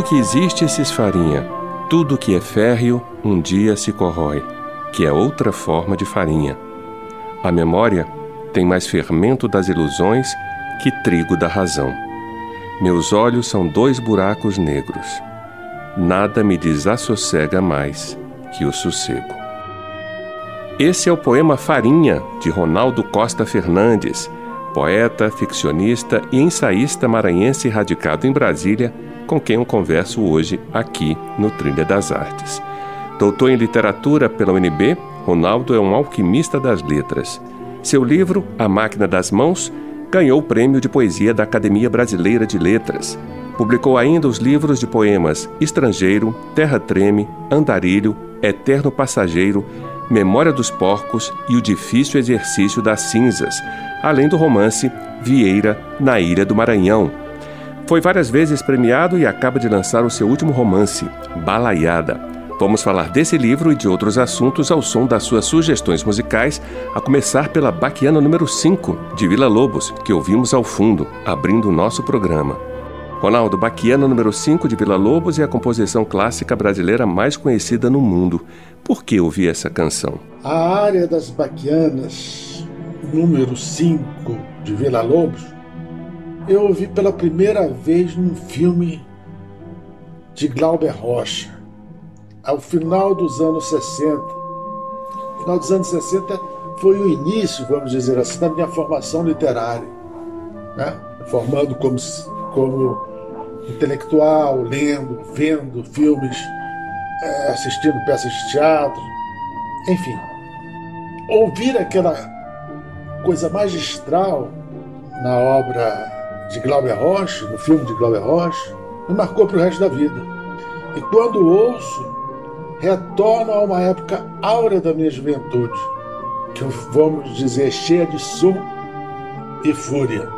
Tudo que existe se esfarinha, tudo que é férreo um dia se corrói, que é outra forma de farinha. A memória tem mais fermento das ilusões que trigo da razão. Meus olhos são dois buracos negros. Nada me desassossega mais que o sossego. Esse é o poema Farinha, de Ronaldo Costa Fernandes, poeta, ficcionista e ensaísta maranhense radicado em Brasília com quem eu converso hoje aqui no Trilha das Artes. Doutor em literatura pela UNB, Ronaldo é um alquimista das letras. Seu livro, A Máquina das Mãos, ganhou o prêmio de poesia da Academia Brasileira de Letras. Publicou ainda os livros de poemas Estrangeiro, Terra Treme, Andarilho, Eterno Passageiro, Memória dos Porcos e O Difícil Exercício das Cinzas, além do romance Vieira na Ilha do Maranhão, foi várias vezes premiado e acaba de lançar o seu último romance, Balaiada. Vamos falar desse livro e de outros assuntos ao som das suas sugestões musicais, a começar pela Baquiana número 5, de Vila Lobos, que ouvimos ao fundo, abrindo o nosso programa. Ronaldo, Baquiana número 5 de Vila Lobos é a composição clássica brasileira mais conhecida no mundo. Por que ouvir essa canção? A área das Baquianas, número 5 de Vila Lobos, eu ouvi pela primeira vez num filme de Glauber Rocha, ao final dos anos 60. No final dos anos 60 foi o início, vamos dizer assim, da minha formação literária, né? formando como, como intelectual, lendo, vendo filmes, assistindo peças de teatro, enfim. Ouvir aquela coisa magistral na obra de Glauber Rocha, no filme de Glauber Rocha, me marcou para o resto da vida. E quando ouço, retorno a uma época áurea da minha juventude, que vamos dizer cheia de som e fúria.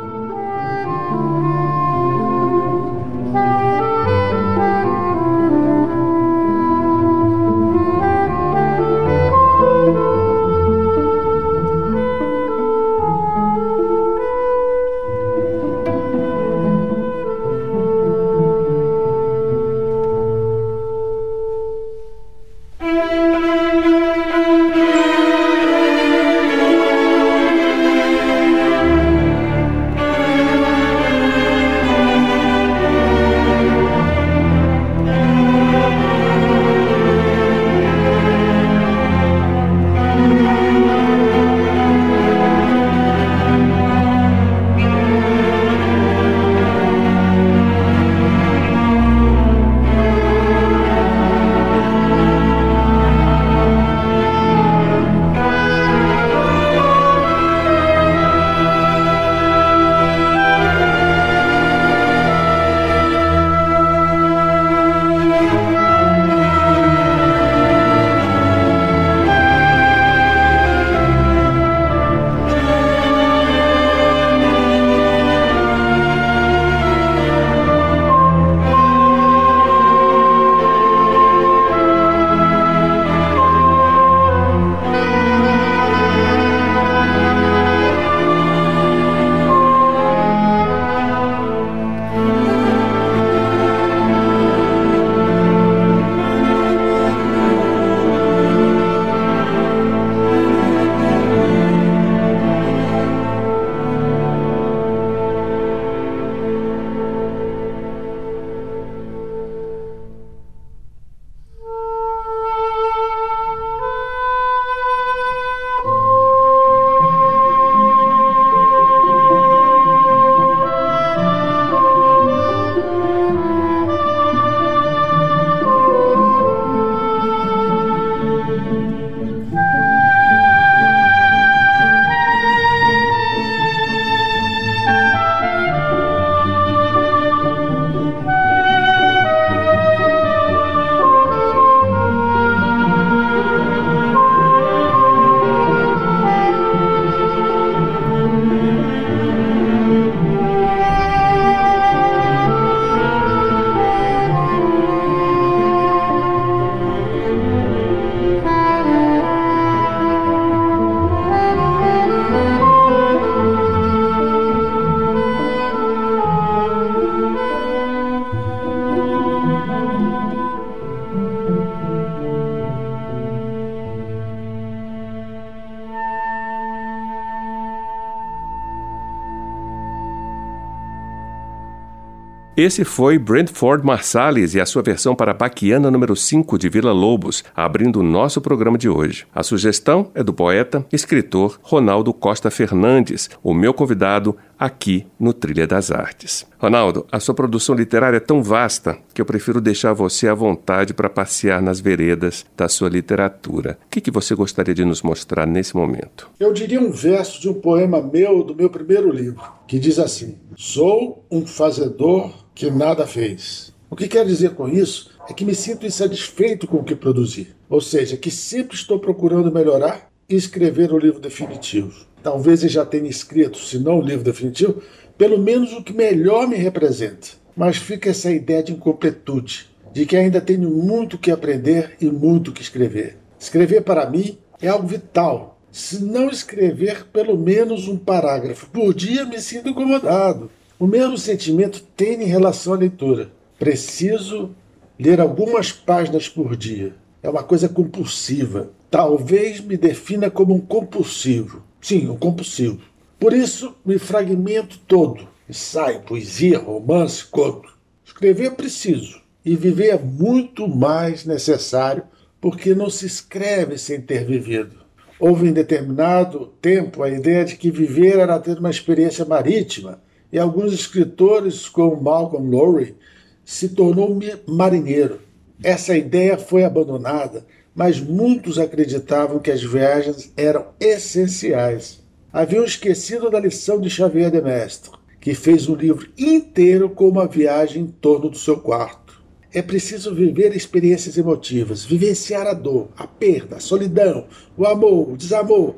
Esse foi Brentford Marsalis e a sua versão para Baquiana número 5 de Vila Lobos, abrindo o nosso programa de hoje. A sugestão é do poeta escritor Ronaldo Costa Fernandes, o meu convidado aqui no Trilha das Artes. Ronaldo, a sua produção literária é tão vasta que eu prefiro deixar você à vontade para passear nas veredas da sua literatura. O que, que você gostaria de nos mostrar nesse momento? Eu diria um verso de um poema meu do meu primeiro livro, que diz assim: Sou um fazedor que nada fez. O que quer dizer com isso é que me sinto insatisfeito com o que produzi, ou seja, que sempre estou procurando melhorar e escrever o livro definitivo. Talvez eu já tenha escrito, se não o livro definitivo, pelo menos o que melhor me representa. Mas fica essa ideia de incompletude, de que ainda tenho muito que aprender e muito que escrever. Escrever para mim é algo vital. Se não escrever pelo menos um parágrafo por dia, me sinto incomodado. O mesmo sentimento tem em relação à leitura. Preciso ler algumas páginas por dia. É uma coisa compulsiva. Talvez me defina como um compulsivo. Sim, um compulsivo. Por isso, me fragmento todo. Ensaio, poesia, romance, conto. Escrever é preciso. E viver é muito mais necessário porque não se escreve sem ter vivido. Houve em determinado tempo a ideia de que viver era ter uma experiência marítima, e alguns escritores, como Malcolm Lowry, se tornou marinheiro. Essa ideia foi abandonada, mas muitos acreditavam que as viagens eram essenciais. Haviam esquecido da lição de Xavier de Mestre, que fez um livro inteiro com uma viagem em torno do seu quarto. É preciso viver experiências emotivas, vivenciar a dor, a perda, a solidão, o amor, o desamor,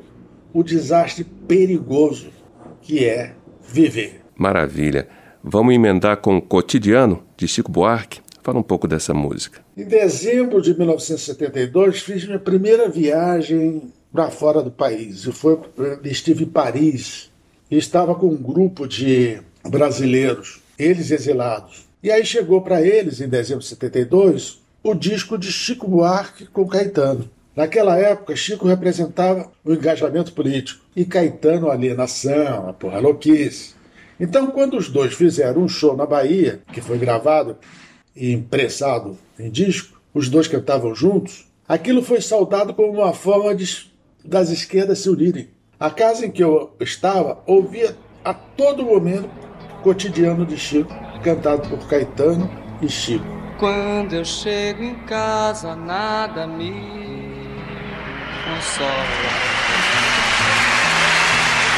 o desastre perigoso que é viver. Maravilha. Vamos emendar com o Cotidiano, de Chico Buarque? Fala um pouco dessa música. Em dezembro de 1972, fiz minha primeira viagem para fora do país. Eu foi, estive em Paris e estava com um grupo de brasileiros, eles exilados. E aí chegou para eles, em dezembro de 72, o disco de Chico Buarque com Caetano. Naquela época, Chico representava o engajamento político e Caetano a alienação, a porra louquice. Então, quando os dois fizeram um show na Bahia, que foi gravado e impressado em disco, os dois cantavam juntos, aquilo foi saudado como uma forma de, das esquerdas se unirem. A casa em que eu estava ouvia a todo momento o cotidiano de Chico, cantado por Caetano e Chico. Quando eu chego em casa, nada me consola.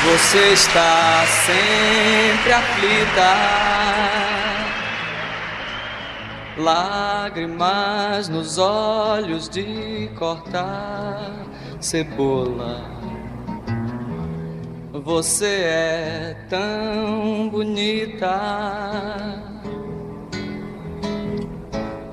Você está sempre aflita. Lágrimas nos olhos de cortar cebola. Você é tão bonita.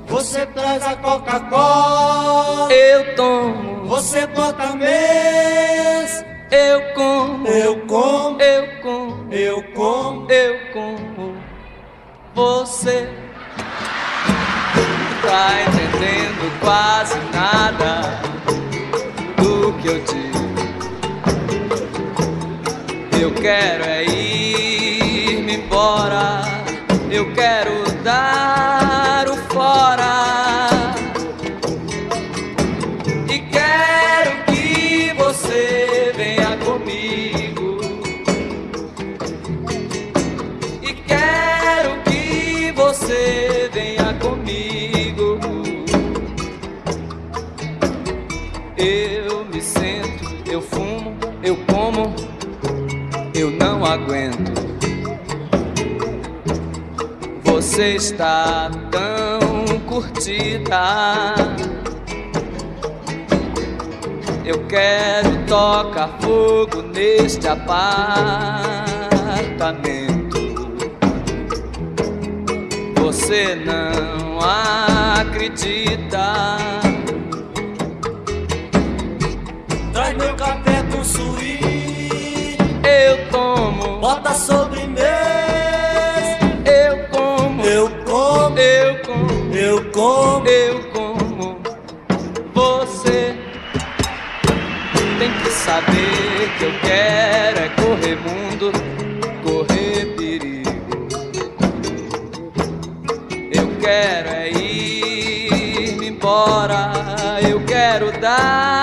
Você traz a Coca-Cola. Eu tomo. Você bota mês. Eu como, eu como, eu como, eu como, eu como. Você tá entendendo quase nada do que eu digo. Eu quero é ir-me embora. Eu quero dar Você está tão curtida. Eu quero tocar fogo neste apartamento. Você não acredita. Traz meu café com suíte. Eu tomo, Bota sobremesa. como eu como você tem que saber que eu quero é correr mundo, correr perigo. Eu quero é ir embora, eu quero dar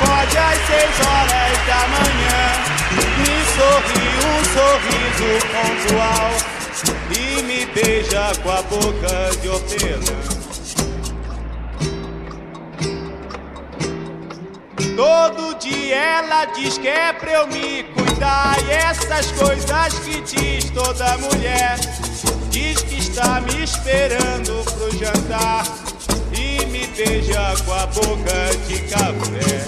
Me sacode às seis horas da manhã. Me sorri um sorriso pontual. E me beija com a boca de hortelã. Todo dia ela diz que é pra eu me cuidar. E essas coisas que diz toda mulher. Diz que está me esperando pro jantar. Beija com a boca de café.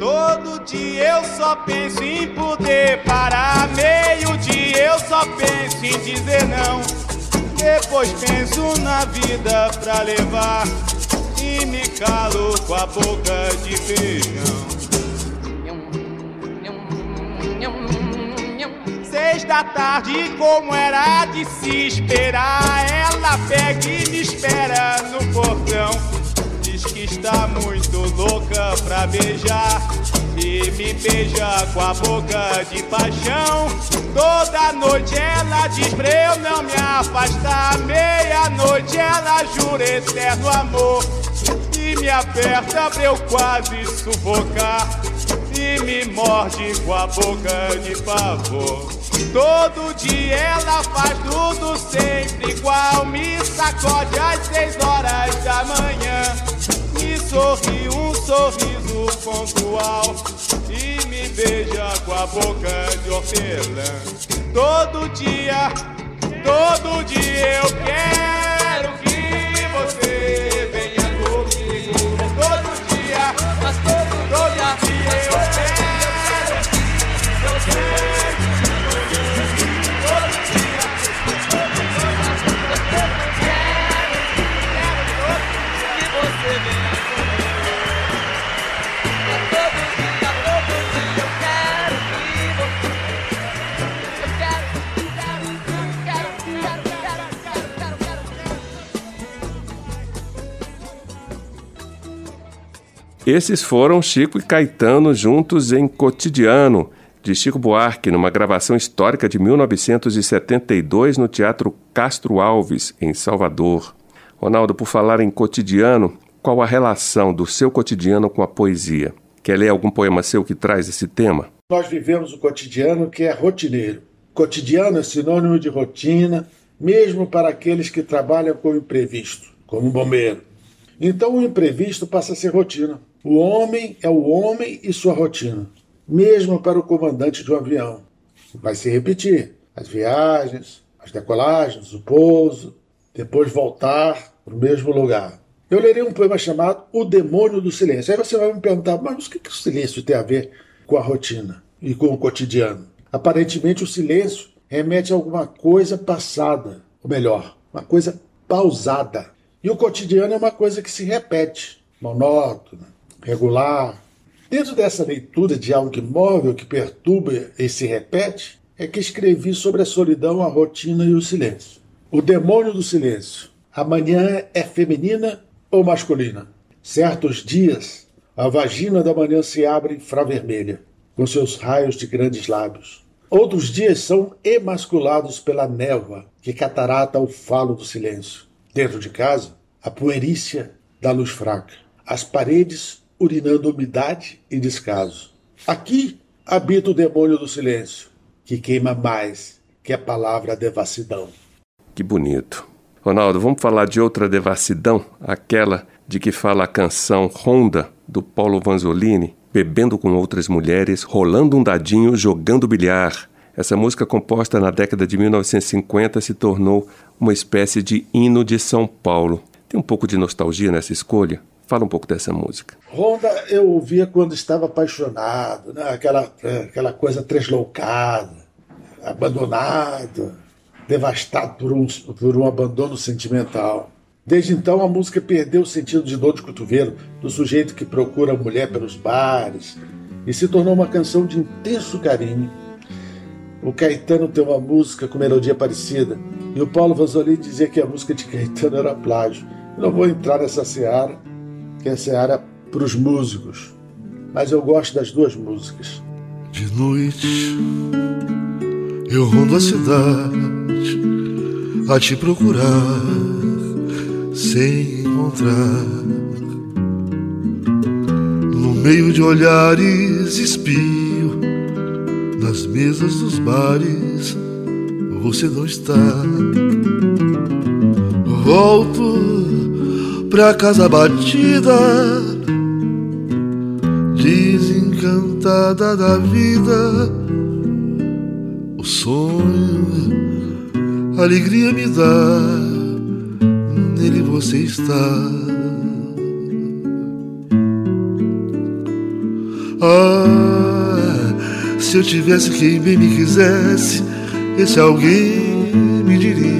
Todo dia eu só penso em poder parar. Meio-dia eu só penso em dizer não. Depois penso na vida pra levar. E me calo com a boca de feijão. Da tarde, como era de se esperar, ela pega e me espera no portão. Diz que está muito louca pra beijar e me beija com a boca de paixão. Toda noite ela diz pra eu não me afastar. Meia-noite ela jura eterno amor e me aperta pra eu quase sufocar e me morde com a boca de pavor. Todo dia ela faz tudo sempre igual, me sacode às seis horas da manhã, me sorri um sorriso pontual e me beija com a boca de hortelã. Todo dia, Esses foram Chico e Caetano juntos em Cotidiano, de Chico Buarque, numa gravação histórica de 1972 no Teatro Castro Alves, em Salvador. Ronaldo, por falar em cotidiano, qual a relação do seu cotidiano com a poesia? Quer ler algum poema seu que traz esse tema? Nós vivemos o cotidiano que é rotineiro. Cotidiano é sinônimo de rotina, mesmo para aqueles que trabalham com o imprevisto, como um bombeiro. Então o imprevisto passa a ser rotina. O homem é o homem e sua rotina, mesmo para o comandante de um avião. Vai se repetir as viagens, as decolagens, o pouso, depois voltar para o mesmo lugar. eu lerei um poema chamado O Demônio do Silêncio. Aí você vai me perguntar, mas o que, que o silêncio tem a ver com a rotina e com o cotidiano? Aparentemente, o silêncio remete a alguma coisa passada, ou melhor, uma coisa pausada. E o cotidiano é uma coisa que se repete, monótona, regular. Dentro dessa leitura de algo move, que perturba e se repete, é que escrevi sobre a solidão, a rotina e o silêncio. O demônio do silêncio. A manhã é feminina ou masculina. Certos dias, a vagina da manhã se abre infravermelha, com seus raios de grandes lábios. Outros dias são emasculados pela névoa que catarata o falo do silêncio. Dentro de casa, a poerícia da luz fraca. As paredes urinando umidade e descaso. Aqui habita o demônio do silêncio, que queima mais que a palavra devassidão. Que bonito. Ronaldo, vamos falar de outra devassidão, aquela de que fala a canção Ronda, do Paulo Vanzolini, bebendo com outras mulheres, rolando um dadinho, jogando bilhar. Essa música, composta na década de 1950, se tornou uma espécie de hino de São Paulo. Tem um pouco de nostalgia nessa escolha? Fala um pouco dessa música. Ronda eu ouvia quando estava apaixonado, né? aquela, aquela coisa tresloucada, abandonado, devastado por um, por um abandono sentimental. Desde então, a música perdeu o sentido de dor de cotovelo do sujeito que procura a mulher pelos bares e se tornou uma canção de intenso carinho. O Caetano tem uma música com melodia parecida e o Paulo Vanzolini dizia que a música de Caetano era plágio. Não vou entrar nessa seara, que é seara para os músicos, mas eu gosto das duas músicas. De noite eu rondo a cidade a te procurar sem encontrar. No meio de olhares espio nas mesas dos bares você não está. Volto pra casa batida, desencantada da vida sonho, alegria me dá, nele você está. Ah, se eu tivesse quem bem me quisesse, esse alguém me diria: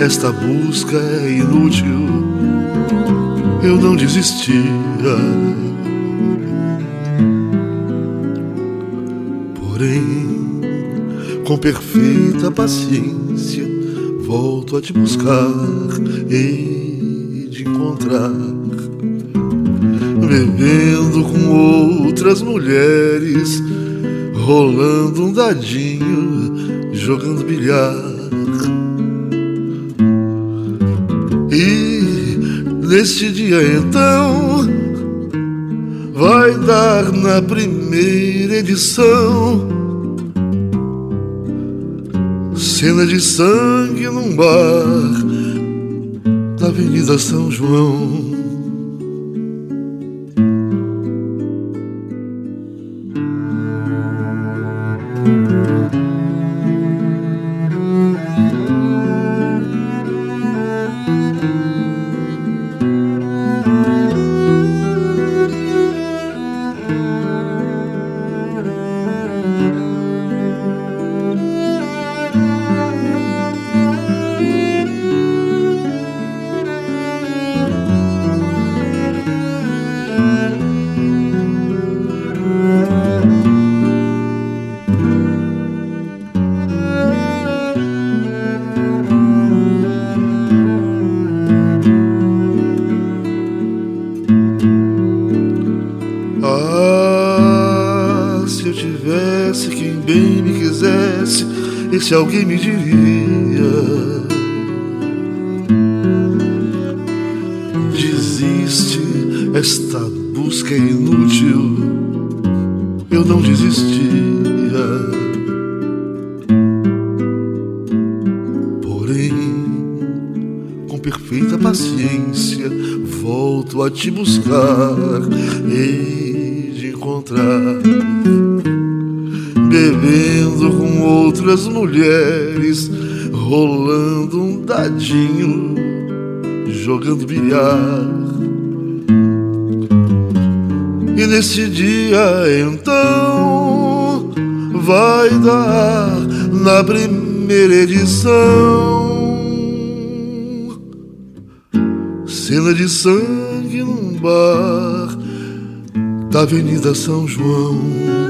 esta busca é inútil. Eu não desistia. Porém, com perfeita paciência, volto a te buscar e de encontrar. Bebendo com outras mulheres, rolando um dadinho, jogando bilhar. Neste dia então vai dar na primeira edição. Cena de sangue num bar da Avenida São João. Quem bem me quisesse, esse alguém me diria: Desiste, esta busca é inútil. Eu não desistia. Porém, com perfeita paciência, volto a te buscar e de encontrar. Bebendo com outras mulheres, rolando um dadinho, jogando bilhar. E nesse dia então vai dar na primeira edição cena de sangue num bar da Avenida São João.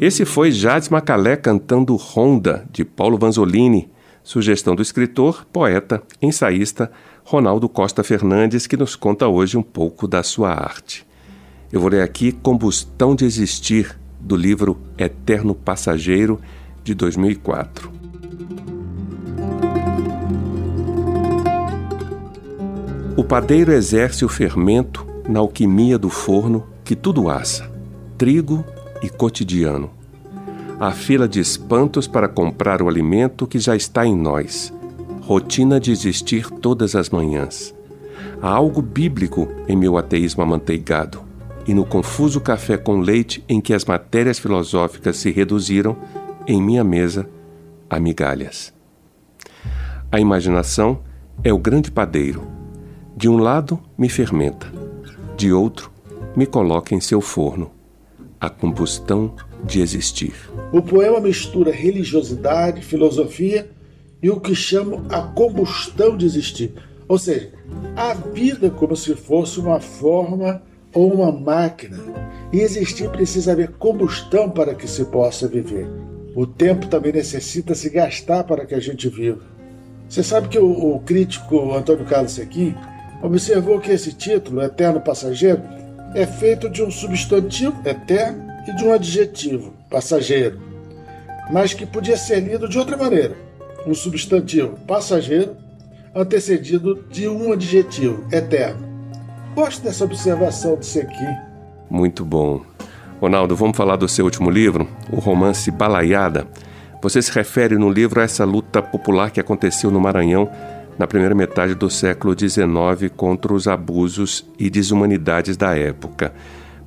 Esse foi Jades Macalé cantando Ronda, de Paulo Vanzolini, sugestão do escritor, poeta, ensaísta Ronaldo Costa Fernandes, que nos conta hoje um pouco da sua arte. Eu vou ler aqui Combustão de Existir, do livro Eterno Passageiro, de 2004. O padeiro exerce o fermento na alquimia do forno que tudo assa, trigo e cotidiano a fila de espantos para comprar o alimento que já está em nós. Rotina de existir todas as manhãs. Há algo bíblico em meu ateísmo amanteigado e no confuso café com leite em que as matérias filosóficas se reduziram, em minha mesa, a migalhas. A imaginação é o grande padeiro. De um lado, me fermenta, de outro, me coloca em seu forno. A combustão de existir. O poema mistura religiosidade, filosofia e o que chamo a combustão de existir. Ou seja, a vida como se fosse uma forma ou uma máquina. E existir precisa haver combustão para que se possa viver. O tempo também necessita se gastar para que a gente viva. Você sabe que o, o crítico Antônio Carlos Sequim observou que esse título, Eterno Passageiro, é feito de um substantivo eterno e de um adjetivo, passageiro, mas que podia ser lido de outra maneira. Um substantivo, passageiro, antecedido de um adjetivo, eterno. Gosto dessa observação de Sequim. Muito bom. Ronaldo, vamos falar do seu último livro, o romance Balaiada. Você se refere no livro a essa luta popular que aconteceu no Maranhão na primeira metade do século XIX contra os abusos e desumanidades da época.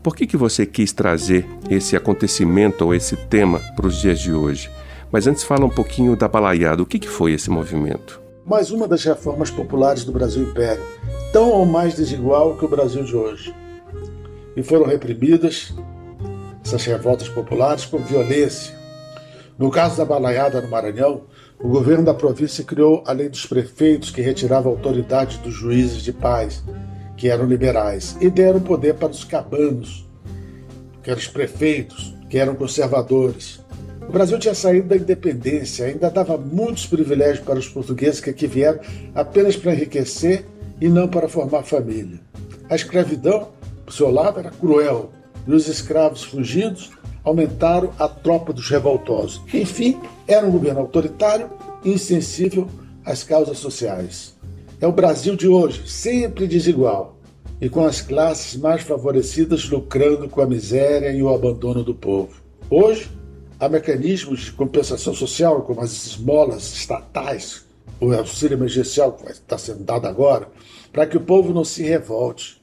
Por que, que você quis trazer esse acontecimento ou esse tema para os dias de hoje? Mas antes fala um pouquinho da balaiada. O que, que foi esse movimento? Mais uma das reformas populares do Brasil Império, tão ou mais desigual que o Brasil de hoje. E foram reprimidas essas revoltas populares com violência. No caso da balaiada no Maranhão, o governo da província criou a lei dos prefeitos que retirava a autoridade dos juízes de paz que eram liberais, e deram poder para os cabanos, que eram os prefeitos, que eram conservadores. O Brasil tinha saído da independência, ainda dava muitos privilégios para os portugueses que aqui vieram apenas para enriquecer e não para formar família. A escravidão, por seu lado, era cruel, e os escravos fugidos aumentaram a tropa dos revoltosos. Enfim, era um governo autoritário e insensível às causas sociais. É o Brasil de hoje, sempre desigual, e com as classes mais favorecidas lucrando com a miséria e o abandono do povo. Hoje, há mecanismos de compensação social, como as esmolas estatais, o auxílio emergencial que está sendo dado agora, para que o povo não se revolte.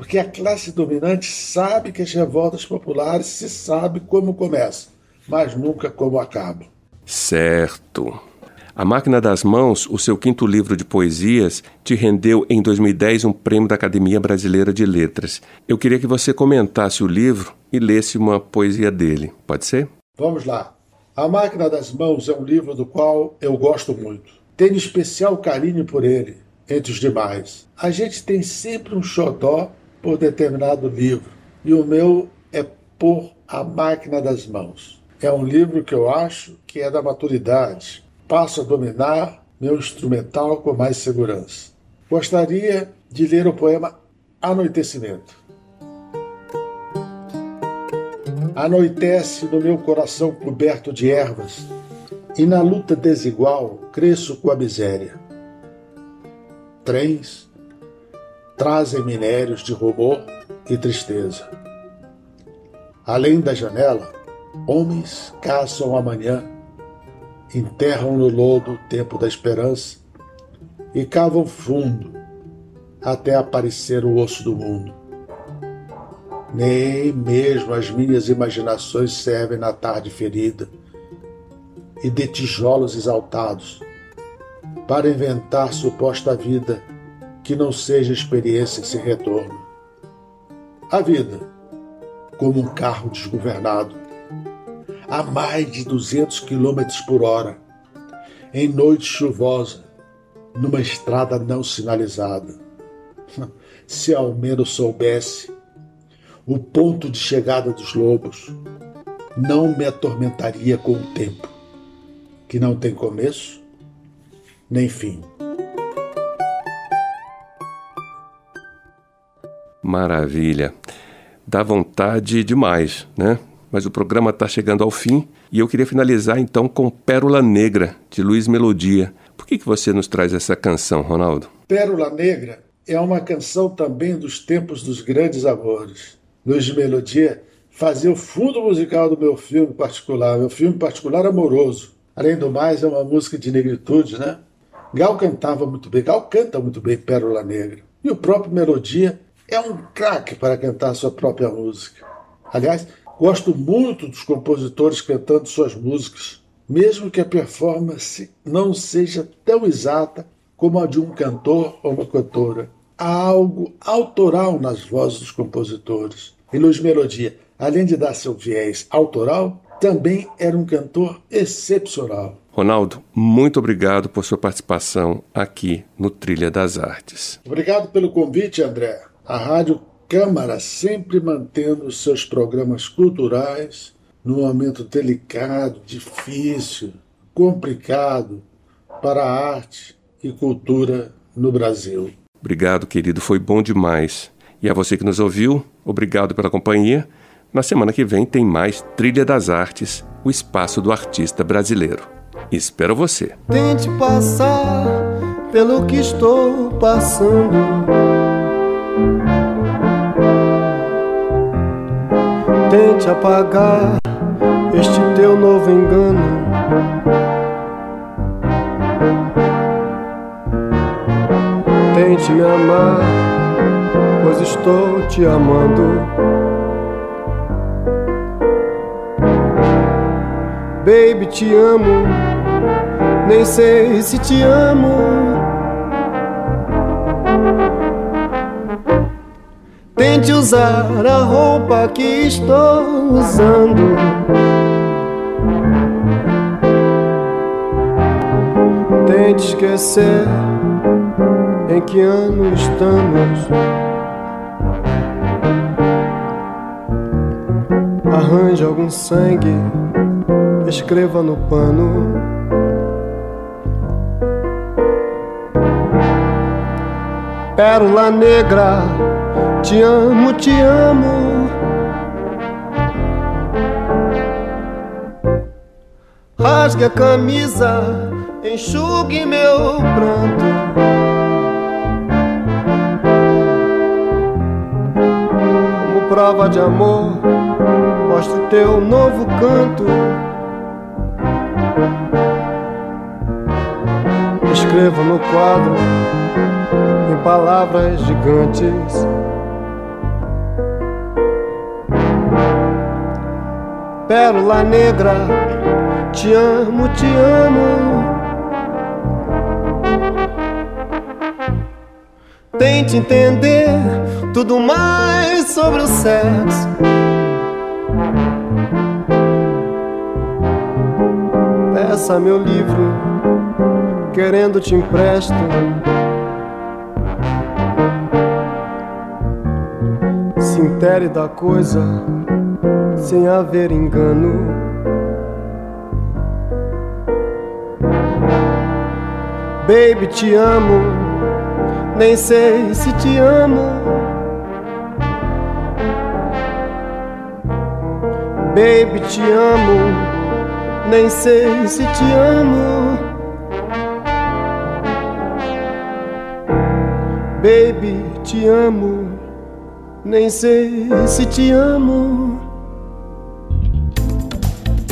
Porque a classe dominante sabe que as revoltas populares se sabe como começam, mas nunca como acabam. Certo. A Máquina das Mãos, o seu quinto livro de poesias, te rendeu em 2010 um prêmio da Academia Brasileira de Letras. Eu queria que você comentasse o livro e lesse uma poesia dele. Pode ser? Vamos lá. A Máquina das Mãos é um livro do qual eu gosto muito. Tenho especial carinho por ele, entre os demais. A gente tem sempre um xodó por determinado livro, e o meu é Por a Máquina das Mãos. É um livro que eu acho que é da maturidade, passo a dominar meu instrumental com mais segurança. Gostaria de ler o poema Anoitecimento. Anoitece no meu coração coberto de ervas, e na luta desigual cresço com a miséria. Trens trazem minérios de rumor e tristeza. Além da janela, homens caçam amanhã enterram no lodo o tempo da esperança e cavam fundo até aparecer o osso do mundo. Nem mesmo as minhas imaginações servem na tarde ferida e de tijolos exaltados para inventar suposta vida que não seja experiência sem retorno. A vida, como um carro desgovernado, a mais de 200 km por hora, em noite chuvosa, numa estrada não sinalizada. Se ao menos soubesse o ponto de chegada dos lobos, não me atormentaria com o tempo, que não tem começo nem fim. Maravilha. Dá vontade demais, né? Mas o programa está chegando ao fim e eu queria finalizar então com Pérola Negra, de Luiz Melodia. Por que, que você nos traz essa canção, Ronaldo? Pérola Negra é uma canção também dos tempos dos grandes amores. Luiz Melodia fazia o fundo musical do meu filme particular, meu filme particular amoroso. Além do mais, é uma música de negritude, né? Gal cantava muito bem, Gal canta muito bem Pérola Negra. E o próprio Melodia é um craque para cantar sua própria música. Aliás, gosto muito dos compositores cantando suas músicas, mesmo que a performance não seja tão exata como a de um cantor ou uma cantora. Há algo autoral nas vozes dos compositores. E Luiz Melodia, além de dar seu viés autoral, também era um cantor excepcional. Ronaldo, muito obrigado por sua participação aqui no Trilha das Artes. Obrigado pelo convite, André a Rádio Câmara sempre mantendo os seus programas culturais num momento delicado, difícil, complicado para a arte e cultura no Brasil. Obrigado, querido, foi bom demais. E a você que nos ouviu, obrigado pela companhia. Na semana que vem tem mais Trilha das Artes, o espaço do artista brasileiro. Espero você. Tente passar pelo que estou passando Tente apagar este teu novo engano. Tente me amar, pois estou te amando. Baby, te amo, nem sei se te amo. Tente usar a roupa que estou usando. Tente esquecer em que ano estamos. Arranje algum sangue, escreva no pano. Pérola negra te amo, te amo. Rasgue a camisa, enxugue meu pranto. Como prova de amor, mostre teu novo canto. Escreva no quadro em palavras gigantes. Pérola negra, te amo, te amo. Tente entender tudo mais sobre o sexo. Peça meu livro, querendo te empresto. Se intere da coisa sem haver engano. Baby, te amo, nem sei se te amo. Baby, te amo, nem sei se te amo. Baby, te amo, nem sei se te amo.